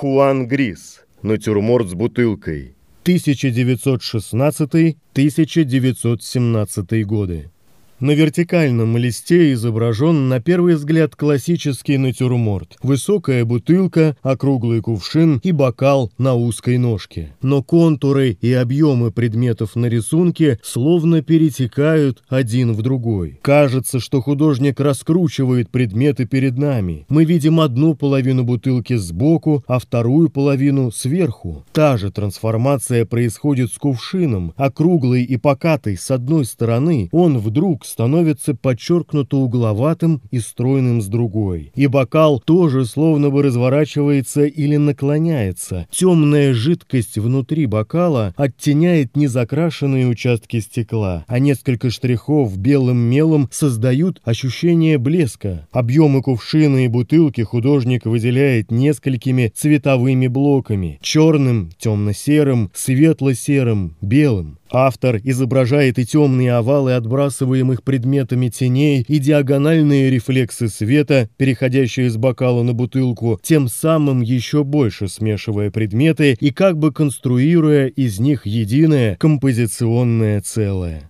Хуан Грис. Натюрморт с бутылкой. 1916-1917 годы. На вертикальном листе изображен, на первый взгляд, классический натюрморт. Высокая бутылка, округлый кувшин и бокал на узкой ножке. Но контуры и объемы предметов на рисунке словно перетекают один в другой. Кажется, что художник раскручивает предметы перед нами. Мы видим одну половину бутылки сбоку, а вторую половину сверху. Та же трансформация происходит с кувшином. Округлый и покатый с одной стороны, он вдруг становится подчеркнуто угловатым и стройным с другой. И бокал тоже словно бы разворачивается или наклоняется. Темная жидкость внутри бокала оттеняет незакрашенные участки стекла, а несколько штрихов белым мелом создают ощущение блеска. Объемы кувшина и бутылки художник выделяет несколькими цветовыми блоками – черным, темно-серым, светло-серым, белым. Автор изображает и темные овалы отбрасываемых предметами теней, и диагональные рефлексы света, переходящие из бокала на бутылку, тем самым еще больше смешивая предметы и как бы конструируя из них единое композиционное целое.